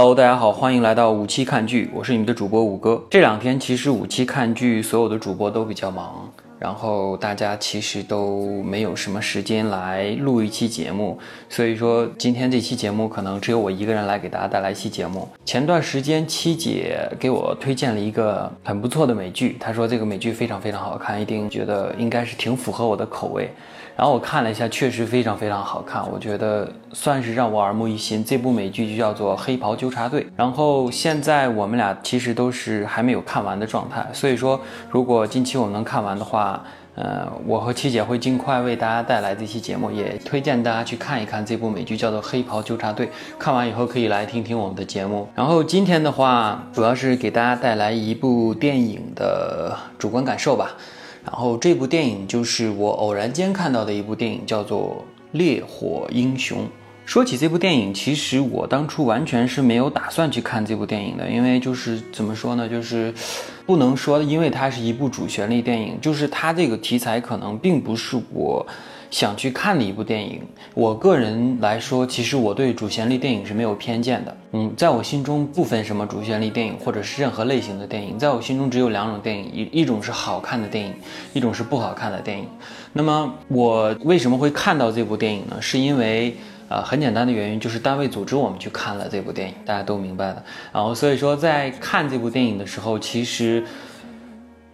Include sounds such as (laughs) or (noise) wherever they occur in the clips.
Hello，大家好，欢迎来到五期看剧，我是你们的主播五哥。这两天其实五期看剧所有的主播都比较忙，然后大家其实都没有什么时间来录一期节目，所以说今天这期节目可能只有我一个人来给大家带来一期节目。前段时间七姐给我推荐了一个很不错的美剧，她说这个美剧非常非常好看，一定觉得应该是挺符合我的口味。然后我看了一下，确实非常非常好看，我觉得算是让我耳目一新。这部美剧就叫做《黑袍纠察队》。然后现在我们俩其实都是还没有看完的状态，所以说如果近期我们能看完的话，呃，我和七姐会尽快为大家带来这期节目，也推荐大家去看一看这部美剧，叫做《黑袍纠察队》。看完以后可以来听听我们的节目。然后今天的话，主要是给大家带来一部电影的主观感受吧。然后这部电影就是我偶然间看到的一部电影，叫做《烈火英雄》。说起这部电影，其实我当初完全是没有打算去看这部电影的，因为就是怎么说呢，就是不能说因为它是一部主旋律电影，就是它这个题材可能并不是我。想去看的一部电影，我个人来说，其实我对主旋律电影是没有偏见的。嗯，在我心中不分什么主旋律电影或者是任何类型的电影，在我心中只有两种电影，一一种是好看的电影，一种是不好看的电影。那么我为什么会看到这部电影呢？是因为呃很简单的原因，就是单位组织我们去看了这部电影，大家都明白的。然后所以说在看这部电影的时候，其实。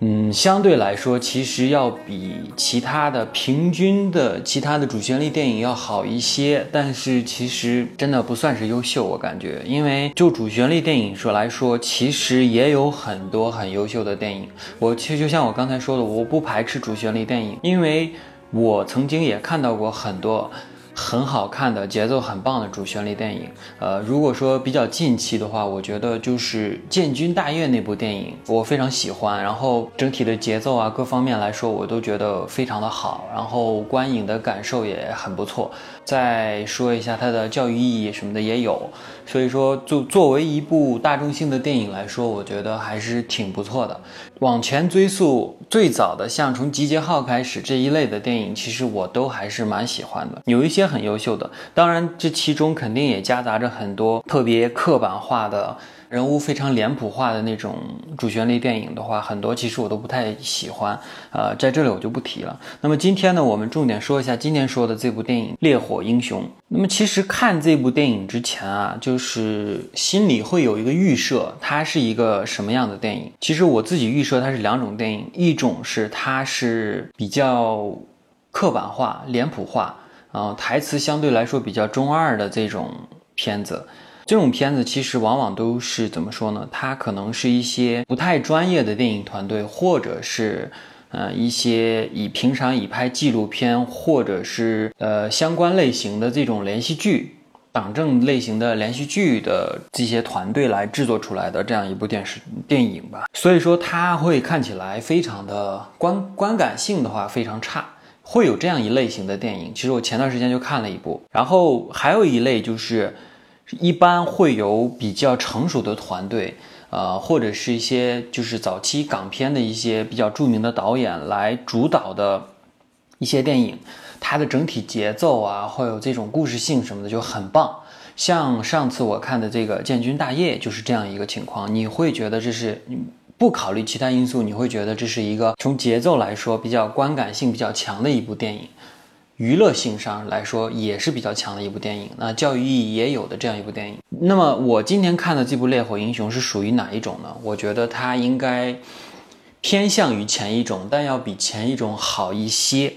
嗯，相对来说，其实要比其他的平均的其他的主旋律电影要好一些，但是其实真的不算是优秀，我感觉，因为就主旋律电影说来说，其实也有很多很优秀的电影。我其实就像我刚才说的，我不排斥主旋律电影，因为我曾经也看到过很多。很好看的节奏很棒的主旋律电影，呃，如果说比较近期的话，我觉得就是《建军大业》那部电影，我非常喜欢。然后整体的节奏啊，各方面来说，我都觉得非常的好。然后观影的感受也很不错。再说一下它的教育意义什么的也有。所以说，就作为一部大众性的电影来说，我觉得还是挺不错的。往前追溯，最早的像从《集结号》开始这一类的电影，其实我都还是蛮喜欢的。有一些很优秀的，当然这其中肯定也夹杂着很多特别刻板化的。人物非常脸谱化的那种主旋律电影的话，很多其实我都不太喜欢，呃，在这里我就不提了。那么今天呢，我们重点说一下今天说的这部电影《烈火英雄》。那么其实看这部电影之前啊，就是心里会有一个预设，它是一个什么样的电影？其实我自己预设它是两种电影，一种是它是比较刻板化、脸谱化，呃，台词相对来说比较中二的这种片子。这种片子其实往往都是怎么说呢？它可能是一些不太专业的电影团队，或者是，呃，一些以平常以拍纪录片或者是呃相关类型的这种连续剧、党政类型的连续剧的这些团队来制作出来的这样一部电视电影吧。所以说它会看起来非常的观观感性的话非常差，会有这样一类型的电影。其实我前段时间就看了一部，然后还有一类就是。一般会有比较成熟的团队，呃，或者是一些就是早期港片的一些比较著名的导演来主导的一些电影，它的整体节奏啊，会有这种故事性什么的就很棒。像上次我看的这个《建军大业》就是这样一个情况，你会觉得这是你不考虑其他因素，你会觉得这是一个从节奏来说比较观感性比较强的一部电影。娱乐性上来说也是比较强的一部电影，那教育意义也有的这样一部电影。那么我今天看的这部《烈火英雄》是属于哪一种呢？我觉得它应该偏向于前一种，但要比前一种好一些。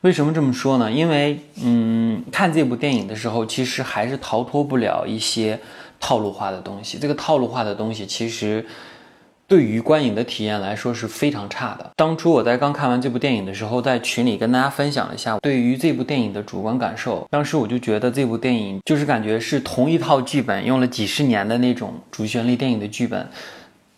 为什么这么说呢？因为嗯，看这部电影的时候，其实还是逃脱不了一些套路化的东西。这个套路化的东西其实。对于观影的体验来说是非常差的。当初我在刚看完这部电影的时候，在群里跟大家分享了一下对于这部电影的主观感受。当时我就觉得这部电影就是感觉是同一套剧本，用了几十年的那种主旋律电影的剧本，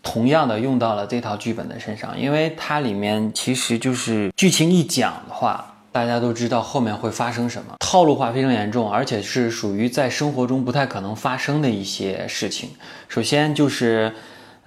同样的用到了这套剧本的身上。因为它里面其实就是剧情一讲的话，大家都知道后面会发生什么，套路化非常严重，而且是属于在生活中不太可能发生的一些事情。首先就是。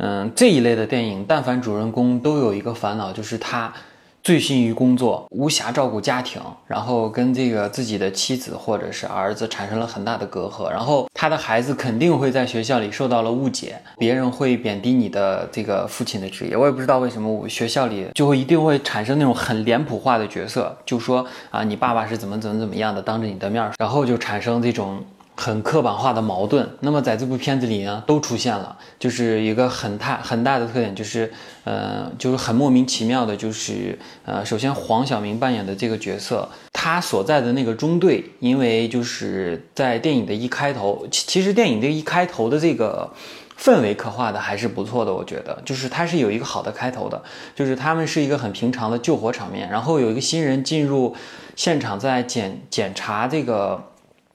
嗯，这一类的电影，但凡主人公都有一个烦恼，就是他醉心于工作，无暇照顾家庭，然后跟这个自己的妻子或者是儿子产生了很大的隔阂，然后他的孩子肯定会在学校里受到了误解，别人会贬低你的这个父亲的职业。我也不知道为什么，我学校里就会一定会产生那种很脸谱化的角色，就说啊，你爸爸是怎么怎么怎么样的，当着你的面，然后就产生这种。很刻板化的矛盾，那么在这部片子里呢，都出现了，就是一个很大很大的特点，就是，呃，就是很莫名其妙的，就是，呃，首先黄晓明扮演的这个角色，他所在的那个中队，因为就是在电影的一开头，其其实电影这一开头的这个氛围刻画的还是不错的，我觉得，就是它是有一个好的开头的，就是他们是一个很平常的救火场面，然后有一个新人进入现场，在检检查这个。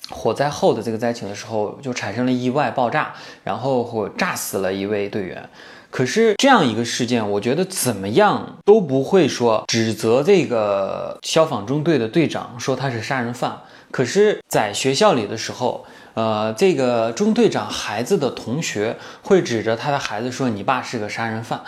火灾后的这个灾情的时候，就产生了意外爆炸，然后火炸死了一位队员。可是这样一个事件，我觉得怎么样都不会说指责这个消防中队的队长说他是杀人犯。可是，在学校里的时候，呃，这个中队长孩子的同学会指着他的孩子说：“你爸是个杀人犯。”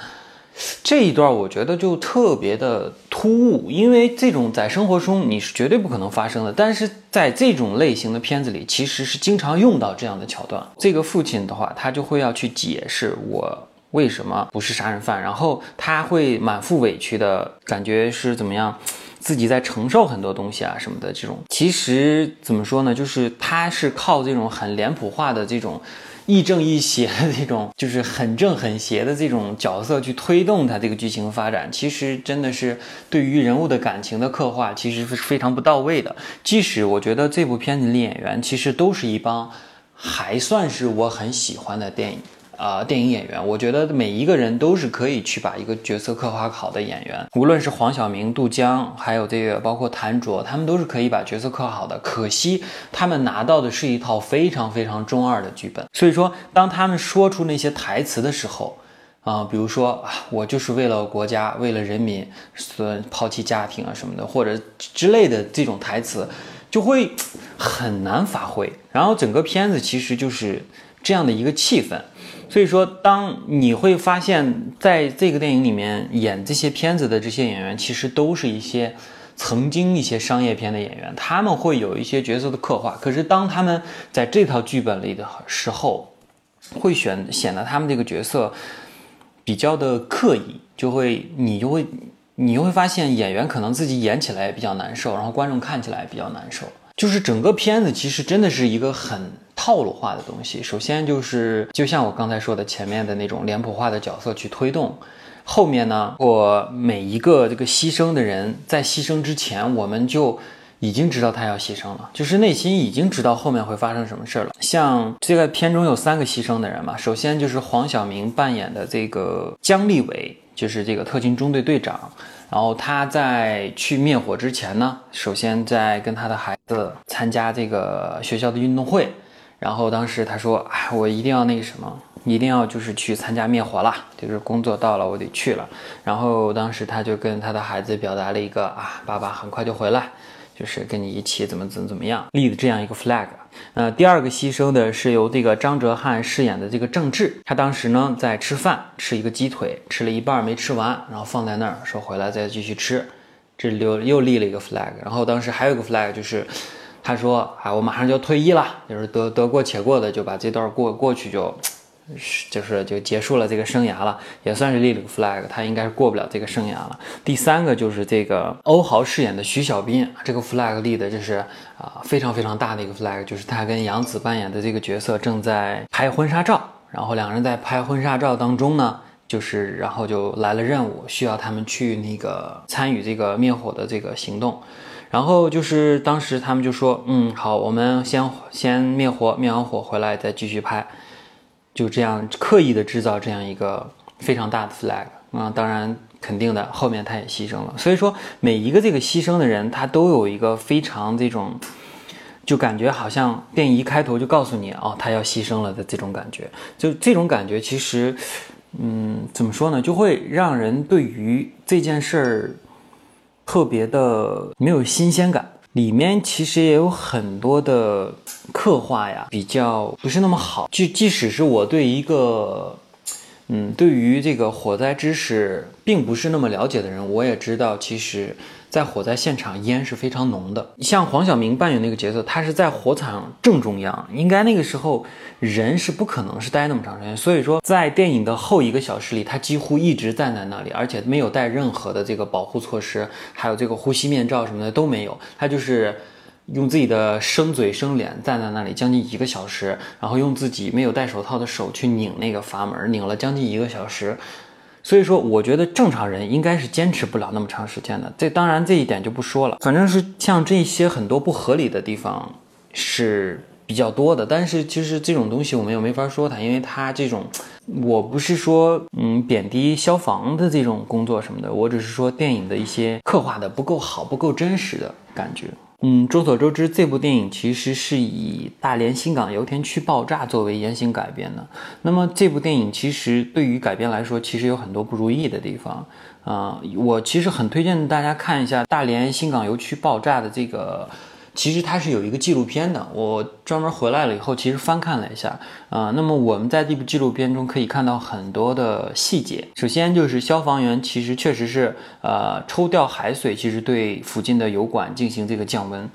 这一段我觉得就特别的突兀，因为这种在生活中你是绝对不可能发生的，但是在这种类型的片子里，其实是经常用到这样的桥段。这个父亲的话，他就会要去解释我为什么不是杀人犯，然后他会满腹委屈的感觉是怎么样，自己在承受很多东西啊什么的这种。其实怎么说呢，就是他是靠这种很脸谱化的这种。亦正亦邪的这种，就是很正很邪的这种角色去推动他这个剧情发展，其实真的是对于人物的感情的刻画，其实是非常不到位的。即使我觉得这部片子的演员，其实都是一帮还算是我很喜欢的电影。啊，电影演员，我觉得每一个人都是可以去把一个角色刻画好的演员，无论是黄晓明、杜江，还有这个包括谭卓，他们都是可以把角色刻好的。可惜他们拿到的是一套非常非常中二的剧本，所以说当他们说出那些台词的时候，啊，比如说啊，我就是为了国家、为了人民，所抛弃家庭啊什么的，或者之类的这种台词，就会很难发挥。然后整个片子其实就是这样的一个气氛。所以说，当你会发现，在这个电影里面演这些片子的这些演员，其实都是一些曾经一些商业片的演员，他们会有一些角色的刻画。可是当他们在这套剧本里的时候，会选显得他们这个角色比较的刻意，就会你就会你就会发现演员可能自己演起来也比较难受，然后观众看起来比较难受。就是整个片子其实真的是一个很。套路化的东西，首先就是就像我刚才说的，前面的那种脸谱化的角色去推动，后面呢，我每一个这个牺牲的人在牺牲之前，我们就已经知道他要牺牲了，就是内心已经知道后面会发生什么事儿了。像这个片中有三个牺牲的人嘛，首先就是黄晓明扮演的这个姜立伟，就是这个特勤中队队长，然后他在去灭火之前呢，首先在跟他的孩子参加这个学校的运动会。然后当时他说：“哎，我一定要那个什么，一定要就是去参加灭火了，就是工作到了，我得去了。”然后当时他就跟他的孩子表达了一个啊，爸爸很快就回来，就是跟你一起怎么怎么怎么样立的这样一个 flag。呃，第二个牺牲的是由这个张哲瀚饰演的这个郑智，他当时呢在吃饭，吃一个鸡腿，吃了一半没吃完，然后放在那儿说回来再继续吃，这又又立了一个 flag。然后当时还有一个 flag 就是。他说：“啊，我马上就要退役了，就是得得过且过的，就把这段过过去，就，就是就结束了这个生涯了，也算是立了个 flag。他应该是过不了这个生涯了。第三个就是这个欧豪饰演的徐小斌，这个 flag 立的就是啊非常非常大的一个 flag，就是他跟杨紫扮演的这个角色正在拍婚纱照，然后两人在拍婚纱照当中呢，就是然后就来了任务，需要他们去那个参与这个灭火的这个行动。”然后就是当时他们就说，嗯，好，我们先先灭火，灭完火回来再继续拍，就这样刻意的制造这样一个非常大的 flag 啊，当然肯定的，后面他也牺牲了。所以说每一个这个牺牲的人，他都有一个非常这种，就感觉好像电影一开头就告诉你，哦，他要牺牲了的这种感觉，就这种感觉其实，嗯，怎么说呢，就会让人对于这件事儿。特别的没有新鲜感，里面其实也有很多的刻画呀，比较不是那么好。就即使是我对一个嗯，对于这个火灾知识并不是那么了解的人，我也知道，其实，在火灾现场烟是非常浓的。像黄晓明扮演那个角色，他是在火场正中央，应该那个时候人是不可能是待那么长时间。所以说，在电影的后一个小时里，他几乎一直站在那里，而且没有带任何的这个保护措施，还有这个呼吸面罩什么的都没有，他就是。用自己的生嘴生脸站在那里将近一个小时，然后用自己没有戴手套的手去拧那个阀门，拧了将近一个小时。所以说，我觉得正常人应该是坚持不了那么长时间的。这当然这一点就不说了，反正是像这些很多不合理的地方是比较多的。但是其实这种东西我们又没法说它，因为它这种，我不是说嗯贬低消防的这种工作什么的，我只是说电影的一些刻画的不够好，不够真实的感觉。嗯，众所周知，这部电影其实是以大连新港油田区爆炸作为原型改编的。那么，这部电影其实对于改编来说，其实有很多不如意的地方。啊，我其实很推荐大家看一下大连新港油区爆炸的这个。其实它是有一个纪录片的，我专门回来了以后，其实翻看了一下啊。那么我们在这部纪录片中可以看到很多的细节。首先就是消防员其实确实是呃抽调海水，其实对附近的油管进行这个降温，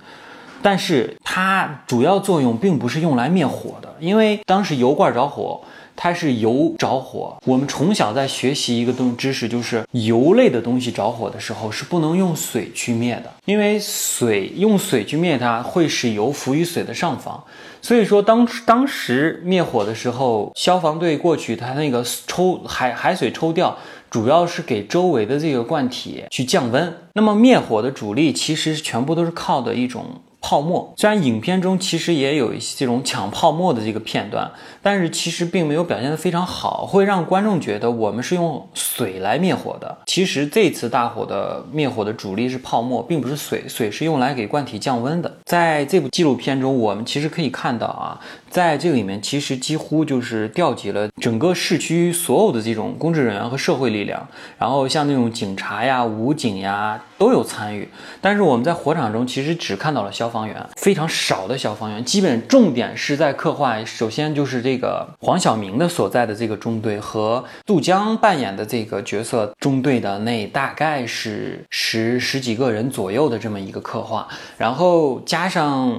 但是它主要作用并不是用来灭火的，因为当时油罐着火。它是油着火，我们从小在学习一个东知识，就是油类的东西着火的时候是不能用水去灭的，因为水用水去灭它会使油浮于水的上方，所以说当当时灭火的时候，消防队过去，它那个抽海海水抽掉，主要是给周围的这个罐体去降温，那么灭火的主力其实全部都是靠的一种。泡沫虽然影片中其实也有一些这种抢泡沫的这个片段，但是其实并没有表现得非常好，会让观众觉得我们是用水来灭火的。其实这次大火的灭火的主力是泡沫，并不是水，水是用来给罐体降温的。在这部纪录片中，我们其实可以看到啊。在这里面，其实几乎就是调集了整个市区所有的这种公职人员和社会力量，然后像那种警察呀、武警呀都有参与。但是我们在火场中其实只看到了消防员，非常少的消防员，基本重点是在刻画。首先就是这个黄晓明的所在的这个中队和杜江扮演的这个角色中队的那大概是十十几个人左右的这么一个刻画，然后加上。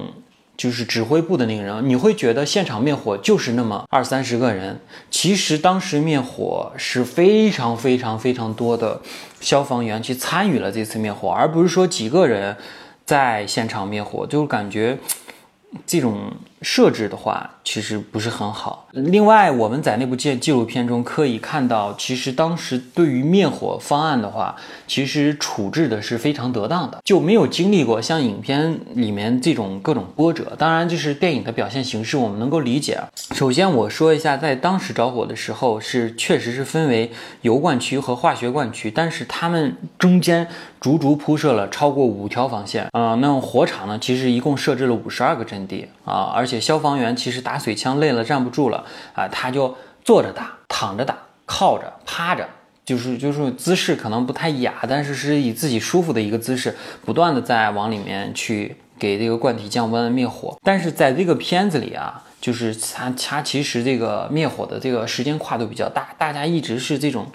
就是指挥部的那个人，你会觉得现场灭火就是那么二三十个人，其实当时灭火是非常非常非常多的消防员去参与了这次灭火，而不是说几个人在现场灭火，就感觉。这种设置的话，其实不是很好。另外，我们在那部纪纪录片中可以看到，其实当时对于灭火方案的话，其实处置的是非常得当的，就没有经历过像影片里面这种各种波折。当然，这是电影的表现形式，我们能够理解。首先，我说一下，在当时着火的时候，是确实是分为油罐区和化学罐区，但是它们中间。足足铺设了超过五条防线啊！那火场呢？其实一共设置了五十二个阵地啊！而而且消防员其实打水枪累了站不住了啊，他就坐着打、躺着打、靠着、趴着，就是就是姿势可能不太雅，但是是以自己舒服的一个姿势，不断的在往里面去给这个罐体降温灭火。但是在这个片子里啊，就是它它其实这个灭火的这个时间跨度比较大，大家一直是这种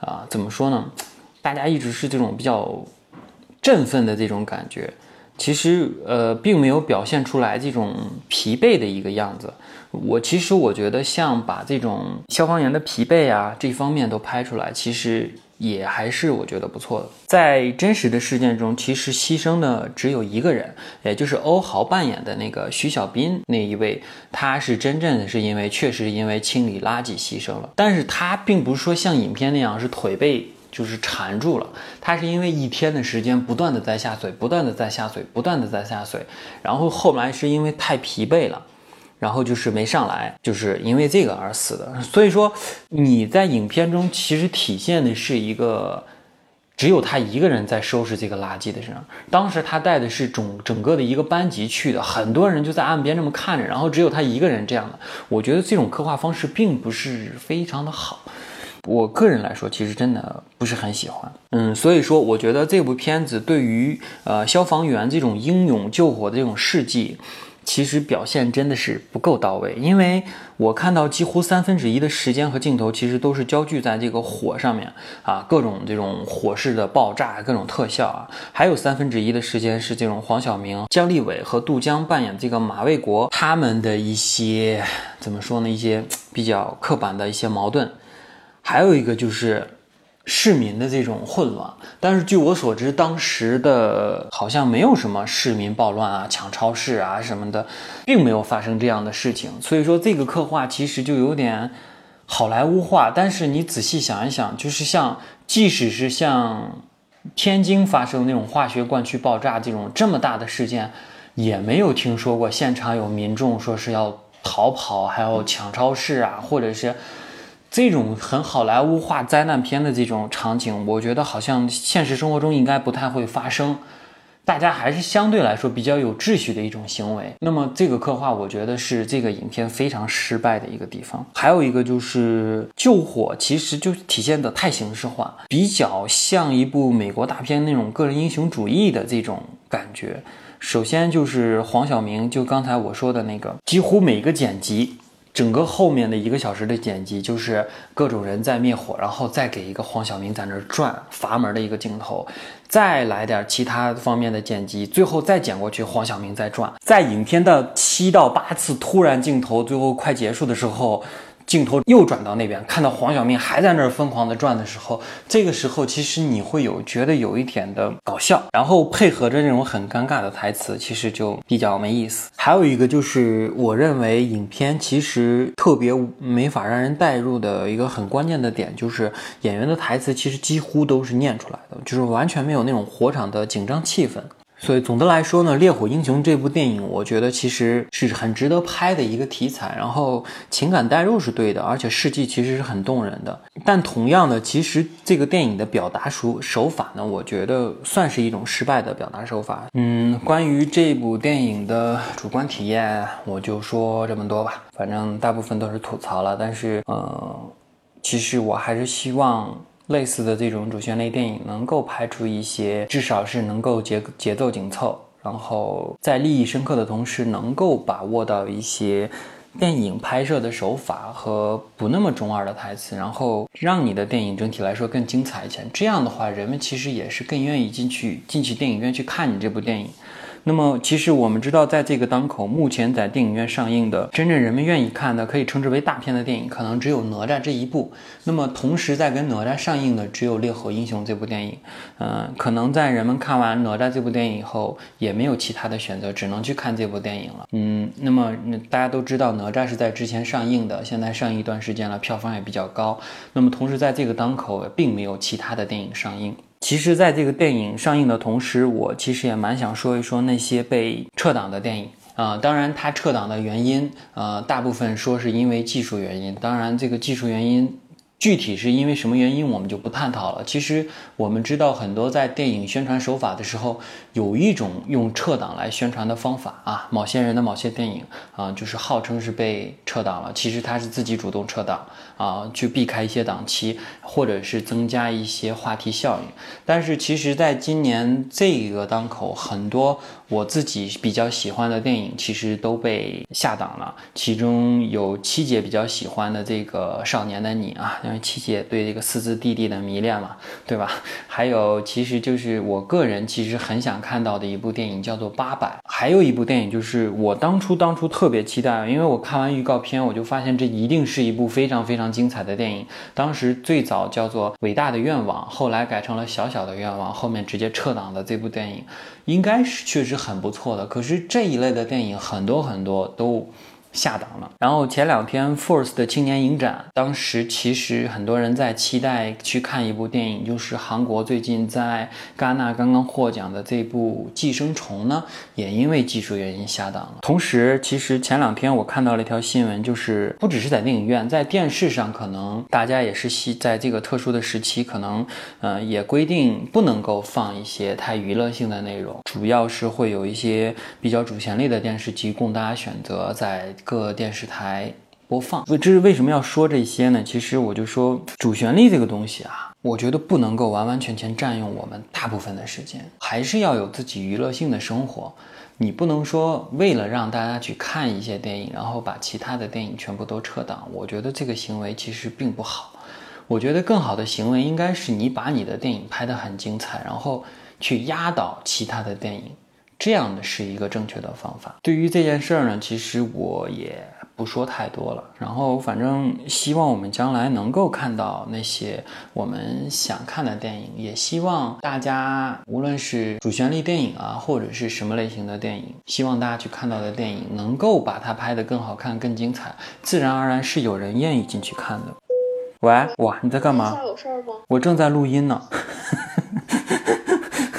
啊，怎么说呢？(tsk) 大家一直是这种比较。振奋的这种感觉，其实呃并没有表现出来这种疲惫的一个样子。我其实我觉得像把这种消防员的疲惫啊这方面都拍出来，其实也还是我觉得不错的。在真实的事件中，其实牺牲的只有一个人，也就是欧豪扮演的那个徐小斌那一位，他是真正的是因为确实因为清理垃圾牺牲了，但是他并不是说像影片那样是腿被。就是缠住了，他是因为一天的时间不断的在下水，不断的在下水，不断的在下水，然后后来是因为太疲惫了，然后就是没上来，就是因为这个而死的。所以说你在影片中其实体现的是一个只有他一个人在收拾这个垃圾的事。当时他带的是整整个的一个班级去的，很多人就在岸边这么看着，然后只有他一个人这样的。我觉得这种刻画方式并不是非常的好。我个人来说，其实真的不是很喜欢。嗯，所以说，我觉得这部片子对于呃消防员这种英勇救火的这种事迹，其实表现真的是不够到位，因为我看到几乎三分之一的时间和镜头其实都是焦聚在这个火上面啊，各种这种火势的爆炸，各种特效啊，还有三分之一的时间是这种黄晓明、姜立伟和杜江扮演这个马卫国他们的一些怎么说呢？一些比较刻板的一些矛盾，还有一个就是。市民的这种混乱，但是据我所知，当时的好像没有什么市民暴乱啊、抢超市啊什么的，并没有发生这样的事情。所以说，这个刻画其实就有点好莱坞化。但是你仔细想一想，就是像，即使是像天津发生那种化学罐区爆炸这种这么大的事件，也没有听说过现场有民众说是要逃跑，还要抢超市啊，或者是。这种很好莱坞化灾难片的这种场景，我觉得好像现实生活中应该不太会发生。大家还是相对来说比较有秩序的一种行为。那么这个刻画，我觉得是这个影片非常失败的一个地方。还有一个就是救火，其实就体现的太形式化，比较像一部美国大片那种个人英雄主义的这种感觉。首先就是黄晓明，就刚才我说的那个，几乎每个剪辑。整个后面的一个小时的剪辑就是各种人在灭火，然后再给一个黄晓明在那儿转阀门的一个镜头，再来点其他方面的剪辑，最后再剪过去黄晓明在转，在影片的七到八次突然镜头最后快结束的时候。镜头又转到那边，看到黄晓明还在那儿疯狂的转的时候，这个时候其实你会有觉得有一点的搞笑，然后配合着这种很尴尬的台词，其实就比较没意思。还有一个就是我认为影片其实特别没法让人代入的一个很关键的点，就是演员的台词其实几乎都是念出来的，就是完全没有那种火场的紧张气氛。所以总的来说呢，《烈火英雄》这部电影，我觉得其实是很值得拍的一个题材。然后情感代入是对的，而且事迹其实是很动人的。但同样的，其实这个电影的表达手手法呢，我觉得算是一种失败的表达手法。嗯，关于这部电影的主观体验，我就说这么多吧。反正大部分都是吐槽了，但是呃，其实我还是希望。类似的这种主旋律电影能够拍出一些，至少是能够节节奏紧凑，然后在利益深刻的同时，能够把握到一些电影拍摄的手法和不那么中二的台词，然后让你的电影整体来说更精彩一些。这样的话，人们其实也是更愿意进去进去电影院去看你这部电影。那么，其实我们知道，在这个当口，目前在电影院上映的真正人们愿意看的，可以称之为大片的电影，可能只有哪吒这一部。那么，同时在跟哪吒上映的只有《烈火英雄》这部电影。嗯，可能在人们看完哪吒这部电影以后，也没有其他的选择，只能去看这部电影了。嗯，那么大家都知道，哪吒是在之前上映的，现在上映一段时间了，票房也比较高。那么，同时在这个当口，并没有其他的电影上映。其实，在这个电影上映的同时，我其实也蛮想说一说那些被撤档的电影啊。当然，它撤档的原因，呃，大部分说是因为技术原因。当然，这个技术原因。具体是因为什么原因，我们就不探讨了。其实我们知道，很多在电影宣传手法的时候，有一种用撤档来宣传的方法啊。某些人的某些电影啊，就是号称是被撤档了，其实他是自己主动撤档啊，去避开一些档期，或者是增加一些话题效应。但是其实，在今年这个档口，很多我自己比较喜欢的电影，其实都被下档了。其中有七姐比较喜欢的这个《少年的你》啊。因为七姐对这个四字弟弟的迷恋嘛，对吧？还有，其实就是我个人其实很想看到的一部电影叫做《八佰》，还有一部电影就是我当初当初特别期待，因为我看完预告片，我就发现这一定是一部非常非常精彩的电影。当时最早叫做《伟大的愿望》，后来改成了《小小的愿望》，后面直接撤档的这部电影，应该是确实很不错的。可是这一类的电影很多很多都。下档了。然后前两天 Force 的青年影展，当时其实很多人在期待去看一部电影，就是韩国最近在戛纳刚刚获奖的这部《寄生虫》呢，也因为技术原因下档了。同时，其实前两天我看到了一条新闻，就是不只是在电影院，在电视上，可能大家也是希在这个特殊的时期，可能嗯也规定不能够放一些太娱乐性的内容，主要是会有一些比较主旋律的电视机供大家选择在。各电视台播放，这是为什么要说这些呢？其实我就说主旋律这个东西啊。我觉得不能够完完全全占用我们大部分的时间，还是要有自己娱乐性的生活。你不能说为了让大家去看一些电影，然后把其他的电影全部都撤档。我觉得这个行为其实并不好。我觉得更好的行为应该是你把你的电影拍得很精彩，然后去压倒其他的电影，这样的是一个正确的方法。对于这件事儿呢，其实我也不说太多了。然后反正希望我们将来能够看到那些我们想看的电影，也希望大家无论是主旋律电影啊，或者是什么类型的电影，希望大家去看到的电影能够把它拍得更好看、更精彩，自然而然是有人愿意进去看的。喂，哇，你在干嘛？有事儿吗？我正在录音呢。(laughs)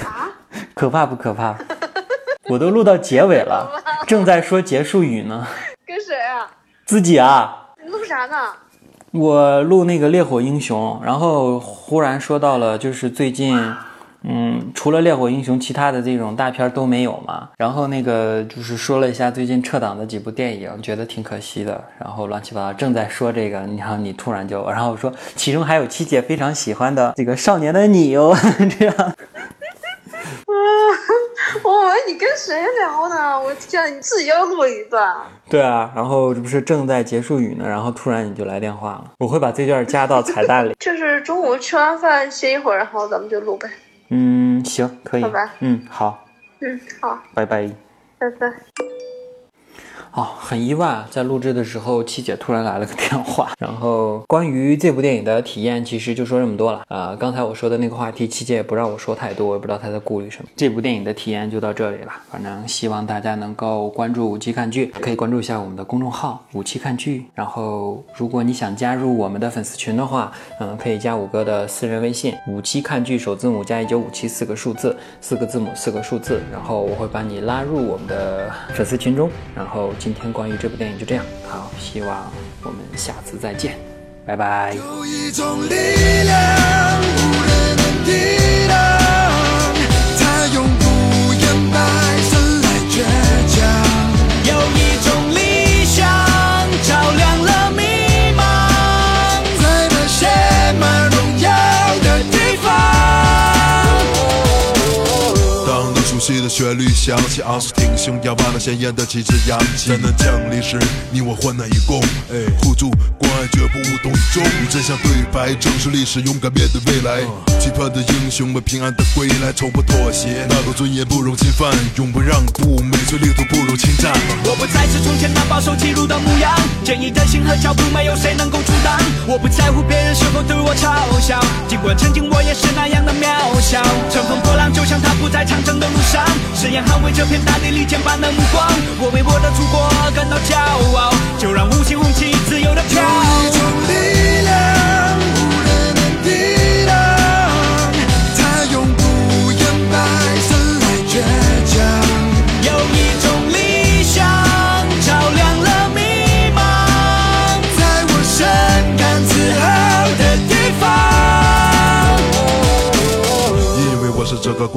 啊？可怕不可怕？我都录到结尾了 (laughs) (laughs) 正在说结束语呢。跟谁啊？(laughs) 自己啊。你录啥呢？我录那个烈火英雄，然后忽然说到了，就是最近。嗯，除了《烈火英雄》，其他的这种大片都没有嘛。然后那个就是说了一下最近撤档的几部电影，觉得挺可惜的。然后乱七八糟，正在说这个，然后你突然就，然后我说其中还有七姐非常喜欢的这个《少年的你》哦，这样。啊，(laughs) 我以为你跟谁聊呢？我天，你自己要录一段？对啊，然后这不是正在结束语呢，然后突然你就来电话了。我会把这段加到彩蛋里。(laughs) 就是中午吃完饭歇一会儿，然后咱们就录呗。嗯，行，可以。好吧。嗯，好。嗯，好。拜拜。拜拜。哦，很意外，在录制的时候，七姐突然来了个电话。然后关于这部电影的体验，其实就说这么多了啊。刚才我说的那个话题，七姐也不让我说太多，我也不知道她在顾虑什么。这部电影的体验就到这里了。反正希望大家能够关注五七看剧，可以关注一下我们的公众号五七看剧。然后如果你想加入我们的粉丝群的话，嗯，可以加五哥的私人微信五七看剧首字母加一九五七四个数字，四个字母四个数字，然后我会把你拉入我们的粉丝群中，然后。今天关于这部电影就这样，好，希望我们下次再见，拜拜。有一种力量，无人能抵旋律响起，昂首挺胸，仰望那鲜艳的旗帜扬起。灾难降临时，你我患难与共，互助关爱，绝不无动于衷。与真相对白，正视历史，勇敢面对未来。期盼的英雄们平安的归来，从不妥协，那个尊严不容侵犯，永不让步，每寸领土不容侵占。我不再是从前那保守记录的模样，坚毅的心和脚步，没有谁能够阻挡。我不在乎别人是否对我嘲笑，尽管曾经我也是那样的渺小。乘风破浪，就像他不在长征的路上。誓言捍卫这片大地，利剑般的目光。我为我的祖国感到骄傲，就让五星红旗自由的飘。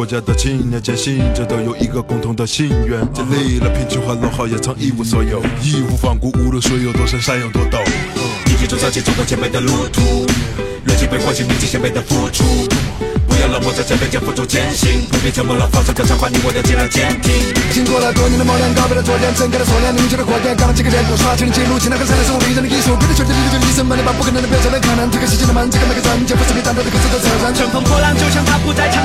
国家的青年，坚信着都有一个共同的心愿。经历了贫穷和落后，也曾一无所有，义无反顾，无论水有多深，山有多陡。一起走上前走过前辈的路途，热情被唤醒，铭记前辈的付出。不要冷漠在这边肩负重前行，不必沉默了，放声歌唱，把你我的尽量坚挺。经过了多年的磨练，告别了昨天，睁开了锁链，凝聚了火焰，钢筋跟坚固，刷新了记录，艰难和善良是我迷人的艺术。别的绝对，绝对，一生满脸把不可能的变成了可能，推开世界的门，这个每个人，肩负使命担当的可耻的责任。乘风破浪，就像他不在长